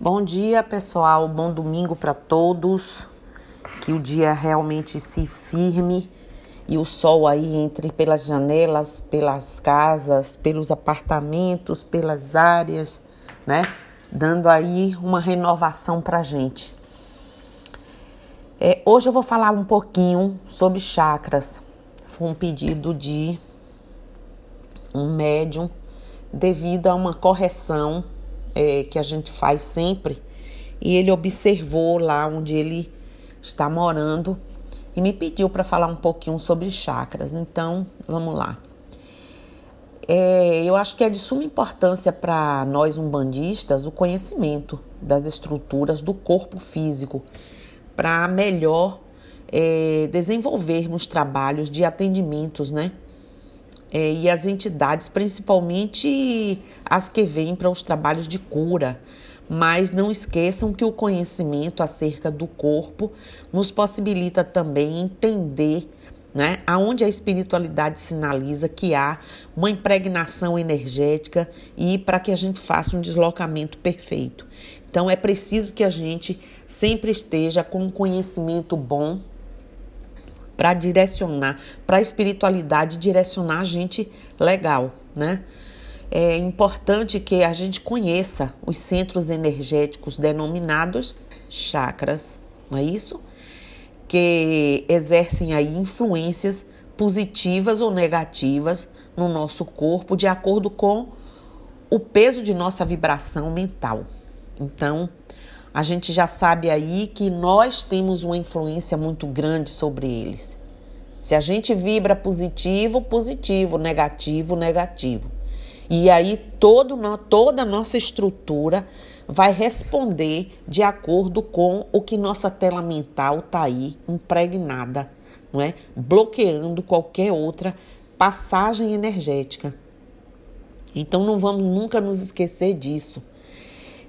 Bom dia, pessoal. Bom domingo para todos. Que o dia realmente se firme e o sol aí entre pelas janelas, pelas casas, pelos apartamentos, pelas áreas, né? Dando aí uma renovação para gente. É, hoje eu vou falar um pouquinho sobre chakras. Foi um pedido de um médium devido a uma correção é, que a gente faz sempre, e ele observou lá onde ele está morando e me pediu para falar um pouquinho sobre chakras. Então, vamos lá. É, eu acho que é de suma importância para nós umbandistas o conhecimento das estruturas do corpo físico para melhor é, desenvolvermos trabalhos de atendimentos, né? É, e as entidades, principalmente as que vêm para os trabalhos de cura. Mas não esqueçam que o conhecimento acerca do corpo nos possibilita também entender né, aonde a espiritualidade sinaliza que há uma impregnação energética e para que a gente faça um deslocamento perfeito. Então é preciso que a gente sempre esteja com um conhecimento bom para direcionar, para a espiritualidade direcionar a gente legal, né? É importante que a gente conheça os centros energéticos denominados chakras, não é isso? Que exercem aí influências positivas ou negativas no nosso corpo de acordo com o peso de nossa vibração mental. Então, a gente já sabe aí que nós temos uma influência muito grande sobre eles. Se a gente vibra positivo, positivo, negativo, negativo. E aí todo, toda a nossa estrutura vai responder de acordo com o que nossa tela mental está aí impregnada, não é? Bloqueando qualquer outra passagem energética. Então não vamos nunca nos esquecer disso.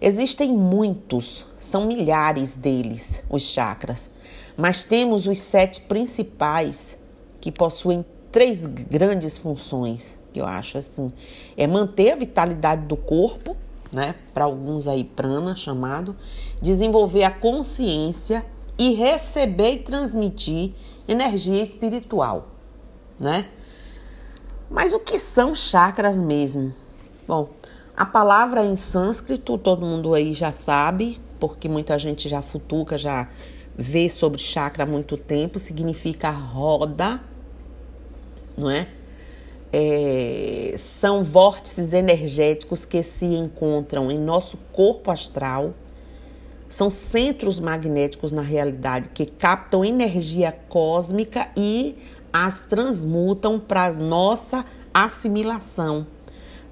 Existem muitos, são milhares deles, os chakras, mas temos os sete principais que possuem três grandes funções, eu acho assim, é manter a vitalidade do corpo, né, para alguns aí prana chamado, desenvolver a consciência e receber e transmitir energia espiritual, né? Mas o que são chakras mesmo? Bom, a palavra em sânscrito todo mundo aí já sabe, porque muita gente já futuca, já vê sobre chakra há muito tempo, significa roda, não é? é? São vórtices energéticos que se encontram em nosso corpo astral, são centros magnéticos na realidade que captam energia cósmica e as transmutam para nossa assimilação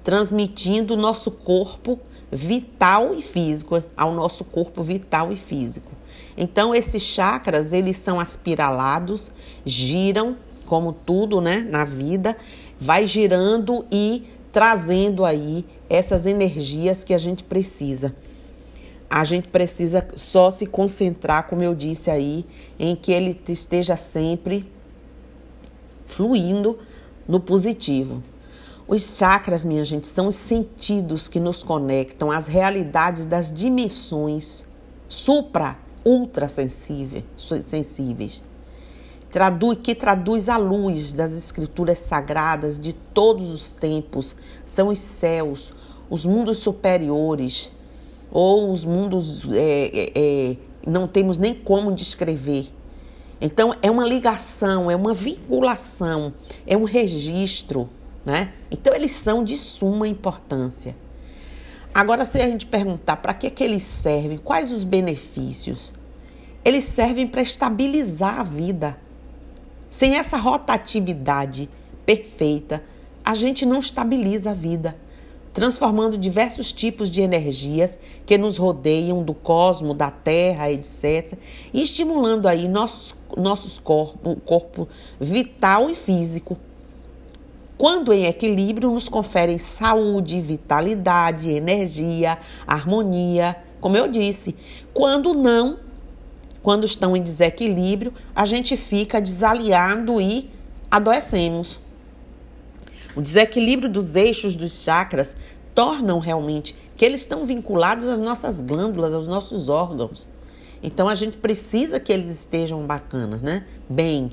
transmitindo o nosso corpo vital e físico ao nosso corpo vital e físico. Então esses chakras, eles são aspiralados, giram como tudo, né, na vida, vai girando e trazendo aí essas energias que a gente precisa. A gente precisa só se concentrar, como eu disse aí, em que ele esteja sempre fluindo no positivo. Os chakras, minha gente, são os sentidos que nos conectam às realidades das dimensões supra, ultra sensíveis. Traduz, que traduz a luz das escrituras sagradas de todos os tempos, são os céus, os mundos superiores, ou os mundos é, é, é, não temos nem como descrever. Então é uma ligação, é uma vinculação, é um registro né? Então eles são de suma importância. Agora, se a gente perguntar para que, que eles servem, quais os benefícios? Eles servem para estabilizar a vida. Sem essa rotatividade perfeita, a gente não estabiliza a vida, transformando diversos tipos de energias que nos rodeiam do cosmo, da terra, etc., e estimulando aí nossos, nossos corpo, corpo vital e físico quando em equilíbrio, nos conferem saúde, vitalidade, energia, harmonia. Como eu disse, quando não, quando estão em desequilíbrio, a gente fica desaliado e adoecemos. O desequilíbrio dos eixos dos chakras tornam realmente que eles estão vinculados às nossas glândulas, aos nossos órgãos. Então a gente precisa que eles estejam bacanas, né? Bem.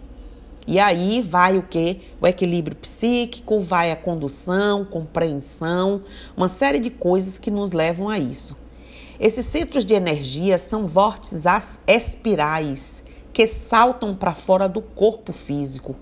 E aí vai o que? O equilíbrio psíquico, vai a condução, compreensão, uma série de coisas que nos levam a isso. Esses centros de energia são vórtices espirais que saltam para fora do corpo físico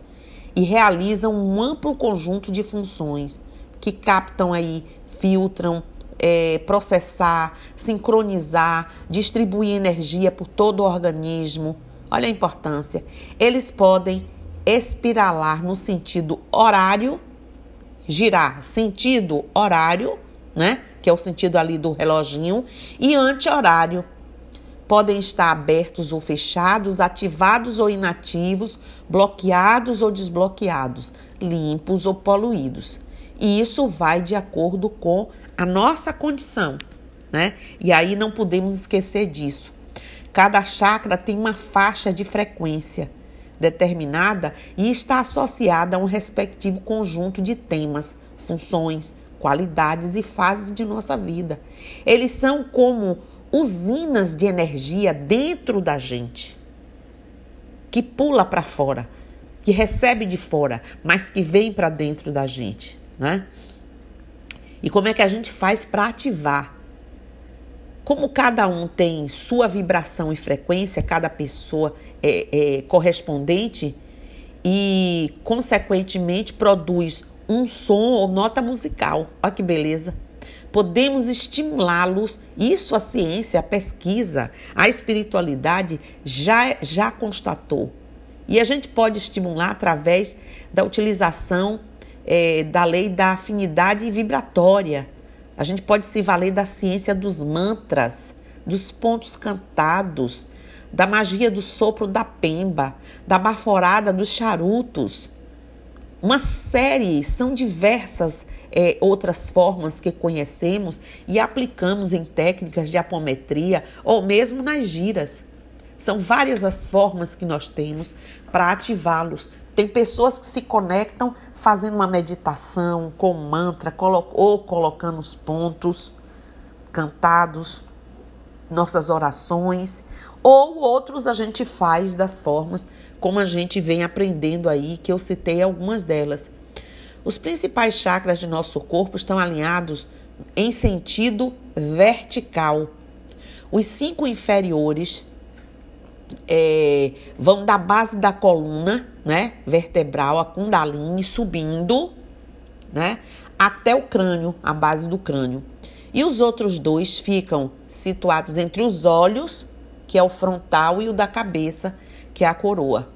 e realizam um amplo conjunto de funções que captam aí, filtram, é, processar, sincronizar, distribuir energia por todo o organismo. Olha a importância. Eles podem espiralar no sentido horário, girar sentido horário, né? Que é o sentido ali do reloginho, e anti-horário. Podem estar abertos ou fechados, ativados ou inativos, bloqueados ou desbloqueados, limpos ou poluídos. E isso vai de acordo com a nossa condição, né? E aí não podemos esquecer disso. Cada chakra tem uma faixa de frequência determinada e está associada a um respectivo conjunto de temas, funções, qualidades e fases de nossa vida. Eles são como usinas de energia dentro da gente, que pula para fora, que recebe de fora, mas que vem para dentro da gente, né? E como é que a gente faz para ativar? Como cada um tem sua vibração e frequência, cada pessoa é, é correspondente e, consequentemente, produz um som ou nota musical. Olha que beleza! Podemos estimulá-los, isso a ciência, a pesquisa, a espiritualidade já, já constatou. E a gente pode estimular através da utilização é, da lei da afinidade vibratória. A gente pode se valer da ciência dos mantras, dos pontos cantados, da magia do sopro da pemba, da baforada dos charutos. Uma série, são diversas é, outras formas que conhecemos e aplicamos em técnicas de apometria ou mesmo nas giras. São várias as formas que nós temos para ativá-los, tem pessoas que se conectam fazendo uma meditação com mantra ou colocando os pontos cantados, nossas orações, ou outros a gente faz das formas como a gente vem aprendendo aí, que eu citei algumas delas. Os principais chakras de nosso corpo estão alinhados em sentido vertical. Os cinco inferiores é, vão da base da coluna, né, vertebral, a kundalini, subindo, né, até o crânio, a base do crânio. E os outros dois ficam situados entre os olhos, que é o frontal, e o da cabeça, que é a coroa.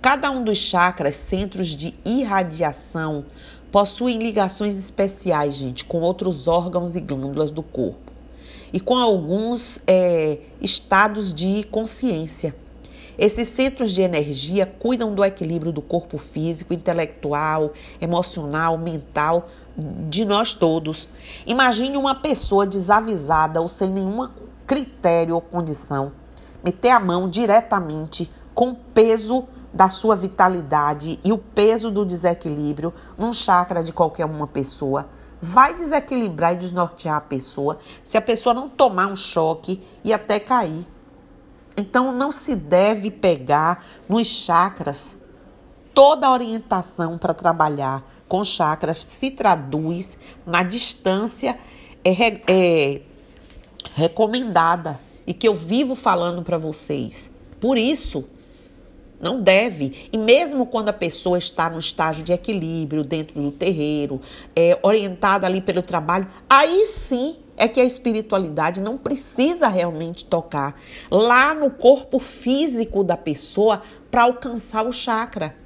Cada um dos chakras, centros de irradiação, possuem ligações especiais, gente, com outros órgãos e glândulas do corpo e com alguns é, estados de consciência. Esses centros de energia cuidam do equilíbrio do corpo físico, intelectual, emocional, mental de nós todos. Imagine uma pessoa desavisada ou sem nenhum critério ou condição meter a mão diretamente com o peso da sua vitalidade e o peso do desequilíbrio num chakra de qualquer uma pessoa vai desequilibrar e desnortear a pessoa se a pessoa não tomar um choque e até cair. Então não se deve pegar nos chakras. Toda a orientação para trabalhar com chakras se traduz na distância é, é recomendada e que eu vivo falando para vocês. Por isso, não deve. E mesmo quando a pessoa está no estágio de equilíbrio dentro do terreiro, é, orientada ali pelo trabalho, aí sim é que a espiritualidade não precisa realmente tocar lá no corpo físico da pessoa para alcançar o chakra.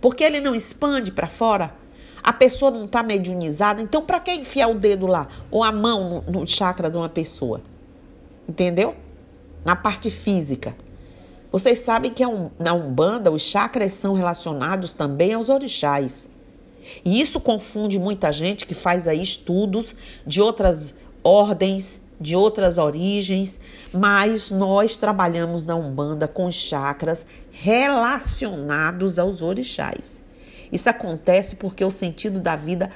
Porque ele não expande para fora. A pessoa não está mediunizada, então para que enfiar o dedo lá ou a mão no, no chakra de uma pessoa? Entendeu? Na parte física. Vocês sabem que na Umbanda os chakras são relacionados também aos orixás. E isso confunde muita gente que faz aí estudos de outras ordens, de outras origens, mas nós trabalhamos na Umbanda com chakras relacionados aos orixás. Isso acontece porque o sentido da vida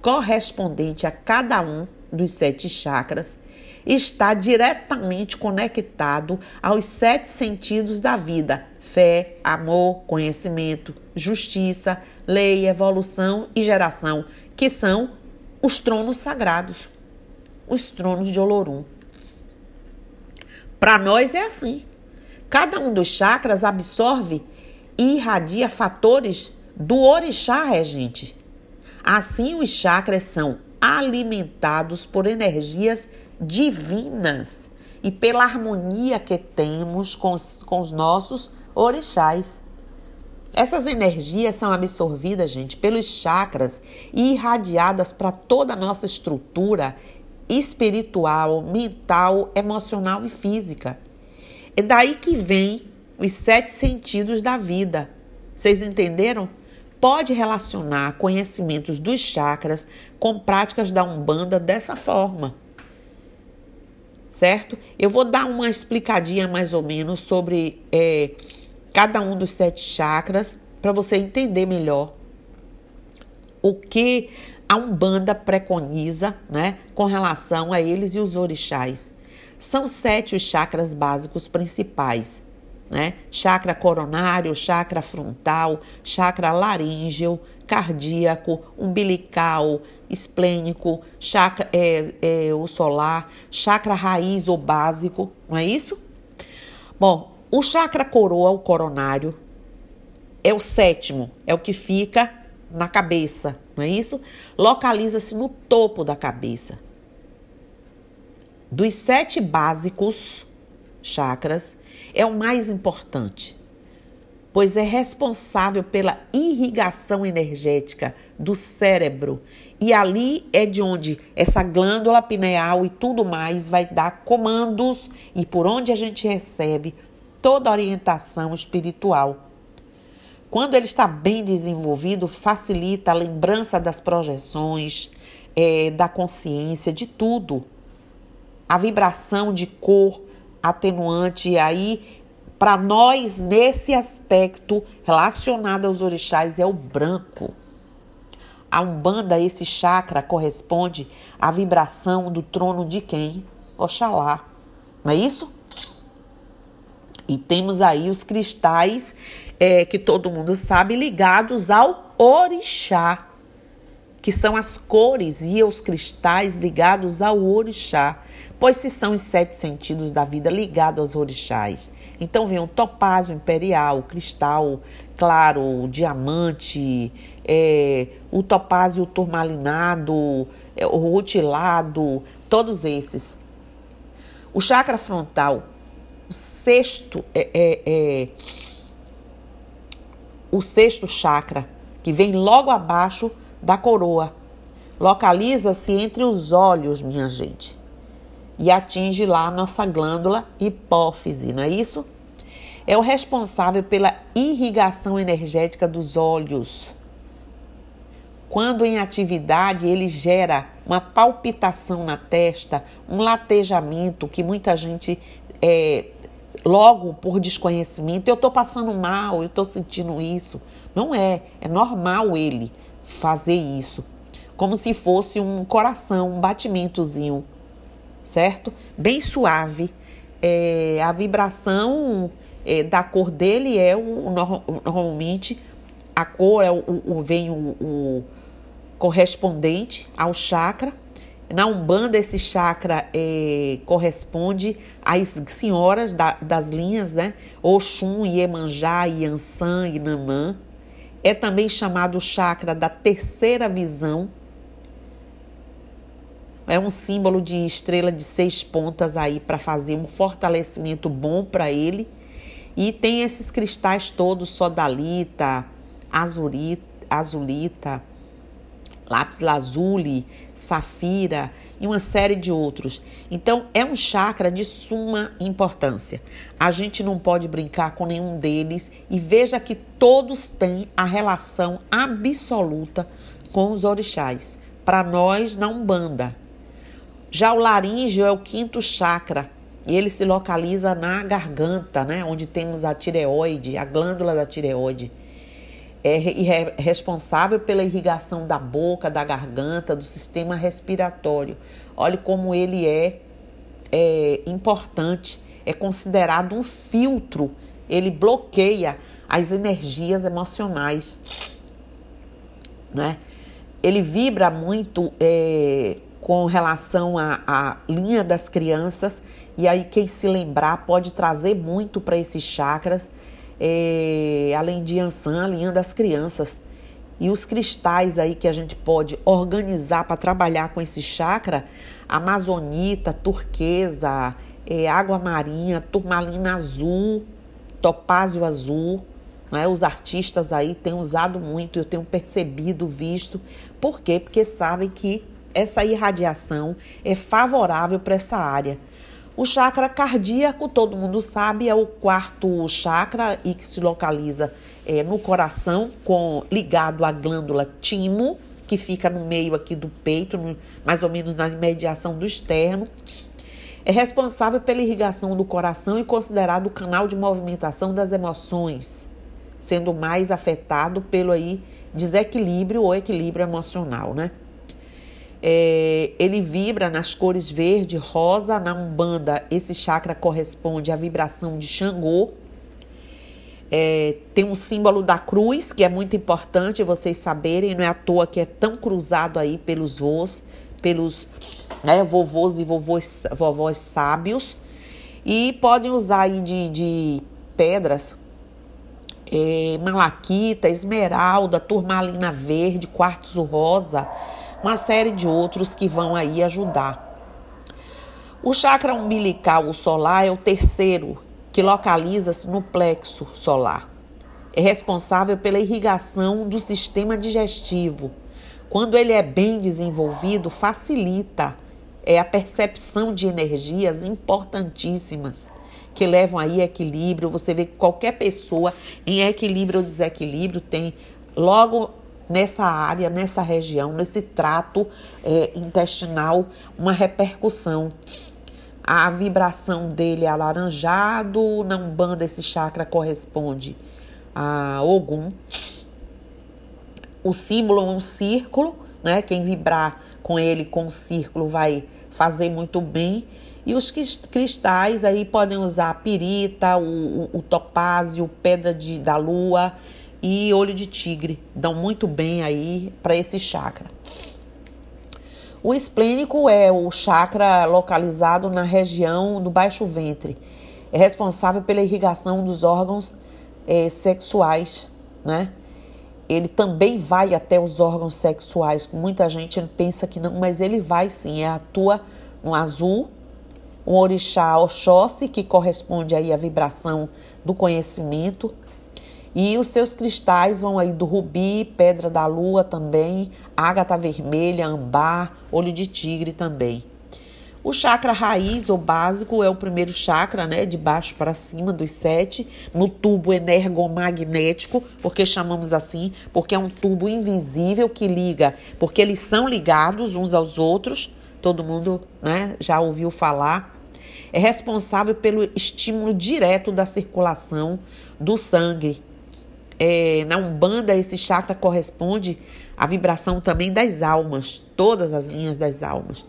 correspondente a cada um dos sete chakras está diretamente conectado aos sete sentidos da vida: fé, amor, conhecimento, justiça, lei, evolução e geração, que são os tronos sagrados, os tronos de Olorum. Para nós é assim. Cada um dos chakras absorve e irradia fatores do orixá regente. Assim, os chakras são alimentados por energias divinas e pela harmonia que temos com os, com os nossos orixás. Essas energias são absorvidas, gente, pelos chakras e irradiadas para toda a nossa estrutura espiritual, mental, emocional e física. É daí que vem os sete sentidos da vida. Vocês entenderam? Pode relacionar conhecimentos dos chakras com práticas da Umbanda dessa forma. Certo? Eu vou dar uma explicadinha mais ou menos sobre é, cada um dos sete chakras para você entender melhor o que a Umbanda preconiza né, com relação a eles e os orixás. São sete os chakras básicos principais, né? Chakra coronário, chakra frontal, chakra laríngeo, cardíaco, umbilical, esplênico, chakra é, é, o solar, chakra raiz ou básico, não é isso? Bom, o chakra coroa, o coronário, é o sétimo, é o que fica na cabeça, não é isso? Localiza-se no topo da cabeça. Dos sete básicos chakras, é o mais importante, pois é responsável pela irrigação energética do cérebro e ali é de onde essa glândula pineal e tudo mais vai dar comandos e por onde a gente recebe toda a orientação espiritual. Quando ele está bem desenvolvido, facilita a lembrança das projeções, é, da consciência, de tudo. A vibração de cor atenuante, e aí, para nós, nesse aspecto relacionado aos orixás, é o branco. A Umbanda, esse chakra, corresponde à vibração do trono de quem? Oxalá. Não é isso? E temos aí os cristais é, que todo mundo sabe ligados ao orixá, que são as cores e os cristais ligados ao orixá, pois se são os sete sentidos da vida ligados aos orixás. Então vem o topázio imperial, o cristal claro, o diamante, é, o topázio turmalinado, é, o rutilado, todos esses. O chakra frontal o sexto é, é, é o sexto chakra, que vem logo abaixo da coroa. Localiza-se entre os olhos, minha gente, e atinge lá a nossa glândula hipófise, não é isso? É o responsável pela irrigação energética dos olhos. Quando em atividade, ele gera uma palpitação na testa, um latejamento que muita gente é, logo por desconhecimento, eu estou passando mal, eu estou sentindo isso. Não é, é normal ele fazer isso, como se fosse um coração, um batimentozinho, certo? Bem suave. É, a vibração é, da cor dele é o, normalmente a cor é o, o vem o, o correspondente ao chakra na Umbanda, esse chakra é, corresponde às senhoras da, das linhas, né? Oxum, Iemanjá, Yansan e Nanã. É também chamado chakra da terceira visão. É um símbolo de estrela de seis pontas aí para fazer um fortalecimento bom para ele. E tem esses cristais todos, sodalita, azurita, azulita lápis lazuli, safira e uma série de outros. Então, é um chakra de suma importância. A gente não pode brincar com nenhum deles e veja que todos têm a relação absoluta com os orixás. Para nós, na Umbanda. Já o laríngeo é o quinto chakra e ele se localiza na garganta, né, onde temos a tireoide, a glândula da tireoide. é responsável pela irrigação da boca, da garganta, do sistema respiratório. Olhe como ele é, é importante, é considerado um filtro, ele bloqueia as energias emocionais. Né? Ele vibra muito é, com relação à linha das crianças, e aí quem se lembrar pode trazer muito para esses chakras é, além de Yansan, a linha das crianças. E os cristais aí que a gente pode organizar para trabalhar com esse chakra, amazonita, turquesa, é, água marinha, turmalina azul, topázio azul. Né? Os artistas aí têm usado muito, eu tenho percebido, visto. Por quê? Porque sabem que essa irradiação é favorável para essa área. O chakra cardíaco, todo mundo sabe, é o quarto chakra e que se localiza é, no coração, com ligado à glândula timo, que fica no meio aqui do peito, no, mais ou menos na imediação do externo. É responsável pela irrigação do coração e considerado o canal de movimentação das emoções, sendo mais afetado pelo aí desequilíbrio ou equilíbrio emocional, né? É, ele vibra nas cores verde, rosa. Na Umbanda, esse chakra corresponde à vibração de Xangô. É, tem um símbolo da cruz, que é muito importante vocês saberem, não é à toa que é tão cruzado aí pelos vôs, pelos né, vovôs e vovôs, vovós sábios. E podem usar aí de, de pedras, é, malaquita, esmeralda, turmalina verde, quartzo rosa, uma série de outros que vão aí ajudar. O chakra umbilical, solar, é o terceiro, que localiza-se no plexo solar. É responsável pela irrigação do sistema digestivo. Quando ele é bem desenvolvido, facilita é a percepção de energias importantíssimas que levam aí equilíbrio. Você vê que qualquer pessoa em equilíbrio ou desequilíbrio tem logo nessa área, nessa região, nesse trato é, intestinal, uma repercussão. A vibração dele é alaranjado, na Umbanda esse chakra corresponde a Ogum. O símbolo é um círculo, né? Quem vibrar com ele com o círculo vai fazer muito bem. E os cristais aí podem usar a pirita, o, o, o topázio, pedra de, da lua e olho de tigre. Dão muito bem aí para esse chakra. O esplênico é o chakra localizado na região do baixo ventre. É responsável pela irrigação dos órgãos é, sexuais, né? Ele também vai até os órgãos sexuais. Muita gente pensa que não, mas ele vai sim. É, atua no azul, um orixá Oxóssi, que corresponde aí à vibração do conhecimento e os seus cristais vão aí do rubi, pedra da lua também, ágata vermelha, ambar, olho de tigre também. O chakra raiz ou básico é o primeiro chakra, né, de baixo para cima dos sete, no tubo energomagnético, porque chamamos assim, porque é um tubo invisível que liga, porque eles são ligados uns aos outros. Todo mundo, né, já ouviu falar. É responsável pelo estímulo direto da circulação do sangue é, na Umbanda, esse chakra corresponde à vibração também das almas, todas as linhas das almas.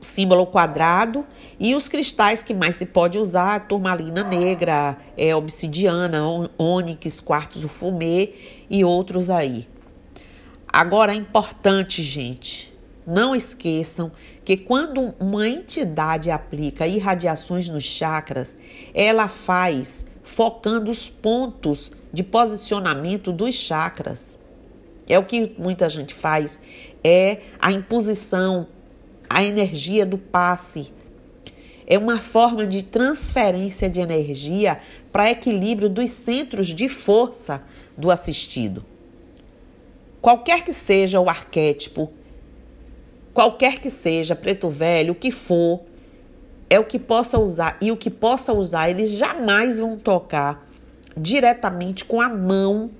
O símbolo quadrado e os cristais que mais se pode usar, turmalina negra, é, obsidiana, ônix, quartzo fumê e outros aí. Agora é importante, gente, não esqueçam que quando uma entidade aplica irradiações nos chakras, ela faz focando os pontos de posicionamento dos chakras. É o que muita gente faz, é a imposição, a energia do passe. É uma forma de transferência de energia para equilíbrio dos centros de força do assistido. Qualquer que seja o arquétipo, qualquer que seja preto velho, o que for, é o que possa usar e o que possa usar, eles jamais vão tocar diretamente com a mão,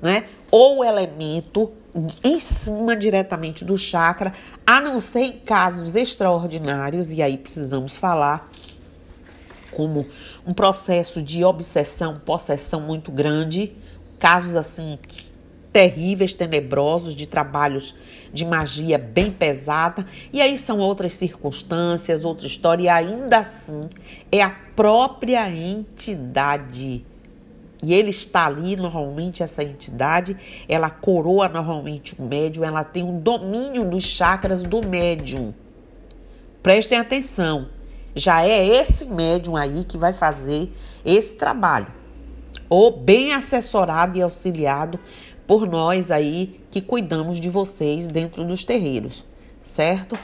né? Ou elemento em cima diretamente do chakra, a não ser em casos extraordinários, e aí precisamos falar como um processo de obsessão, possessão muito grande, casos assim terríveis, tenebrosos, de trabalhos de magia bem pesada, e aí são outras circunstâncias, outra história, e ainda assim é a própria entidade. E ele está ali, normalmente, essa entidade, ela coroa normalmente o médium, ela tem um domínio dos chakras do médium. Prestem atenção, já é esse médium aí que vai fazer esse trabalho, ou bem assessorado e auxiliado por nós aí que cuidamos de vocês dentro dos terreiros, certo?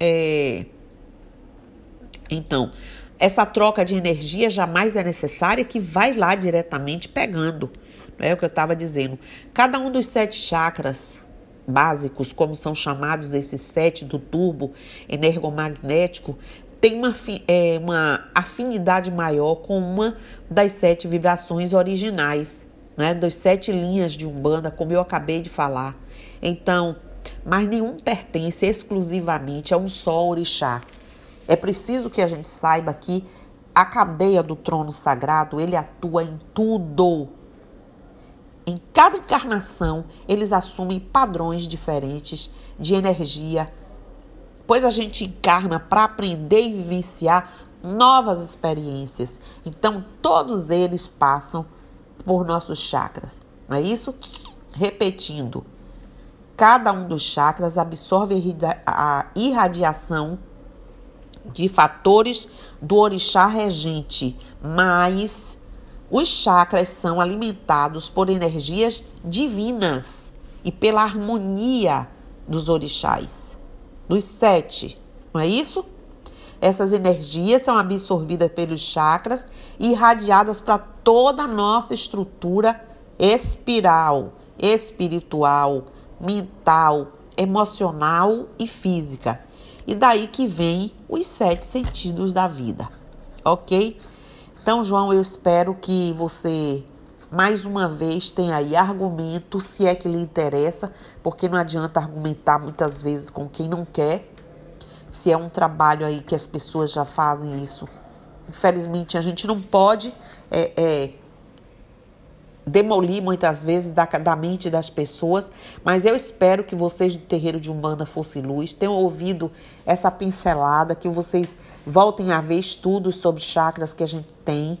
É... Então, essa troca de energia jamais é necessária, que vai lá diretamente pegando. Não é o que eu estava dizendo. Cada um dos sete chakras básicos, como são chamados esses sete do turbo energomagnético, tem uma, é, uma afinidade maior com uma das sete vibrações originais né, das sete linhas de Umbanda, como eu acabei de falar. Então, mas nenhum pertence exclusivamente a um só orixá. É preciso que a gente saiba que a cadeia do trono sagrado, ele atua em tudo. Em cada encarnação, eles assumem padrões diferentes de energia, pois a gente encarna para aprender e vivenciar novas experiências. Então, todos eles passam por nossos chakras. Não é isso? Repetindo, cada um dos chakras absorve a irradiação de fatores do orixá regente, mas os chakras são alimentados por energias divinas e pela harmonia dos orixás, dos sete, não é isso? Essas energias são absorvidas pelos chakras e irradiadas para toda a nossa estrutura espiral, espiritual, mental, emocional e física. E daí que vem os sete sentidos da vida, ok? Então, João, eu espero que você mais uma vez tenha aí argumento, se é que lhe interessa, porque não adianta argumentar muitas vezes com quem não quer se é um trabalho aí que as pessoas já fazem isso. Infelizmente, a gente não pode é, é, demolir muitas vezes da, da mente das pessoas, mas eu espero que vocês do terreiro de Umbanda Fosse Luz tenham ouvido essa pincelada, que vocês voltem a ver estudos sobre chakras que a gente tem,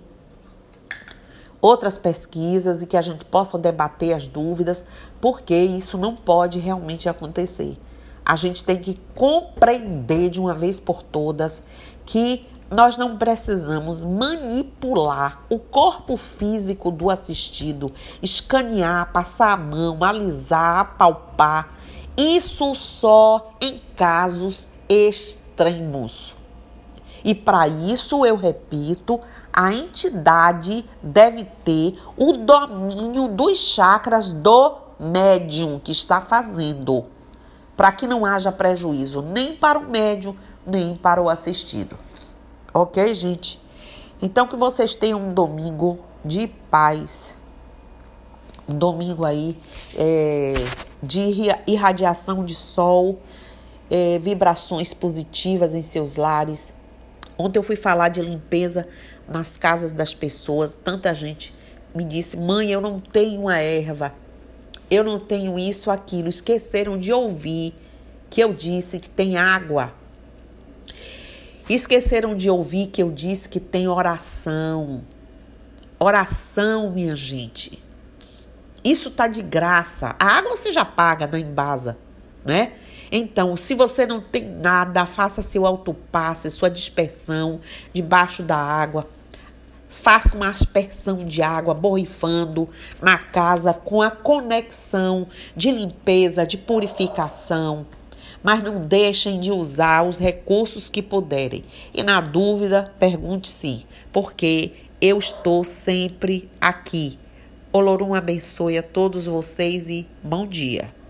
outras pesquisas e que a gente possa debater as dúvidas, porque isso não pode realmente acontecer. A gente tem que compreender de uma vez por todas que nós não precisamos manipular o corpo físico do assistido, escanear, passar a mão, alisar, apalpar. Isso só em casos extremos. E para isso, eu repito, a entidade deve ter o domínio dos chakras do médium que está fazendo para que não haja prejuízo nem para o médium, nem para o assistido. Ok, gente? Então que vocês tenham um domingo de paz. Um domingo aí é, de irradiação de sol, é, vibrações positivas em seus lares. Ontem eu fui falar de limpeza nas casas das pessoas. Tanta gente me disse: mãe, eu não tenho a erva eu não tenho isso, aquilo. Esqueceram de ouvir que eu disse que tem água. Esqueceram de ouvir que eu disse que tem oração. Oração, minha gente. Isso tá de graça. A água você já paga na embasa, né? Então, se você não tem nada, faça seu autopasse, sua dispersão debaixo da água. Faça uma aspersão de água borrifando na casa com a conexão de limpeza, de purificação. Mas não deixem de usar os recursos que puderem. E na dúvida, pergunte-se, porque eu estou sempre aqui. Olorum abençoe a todos vocês e bom dia.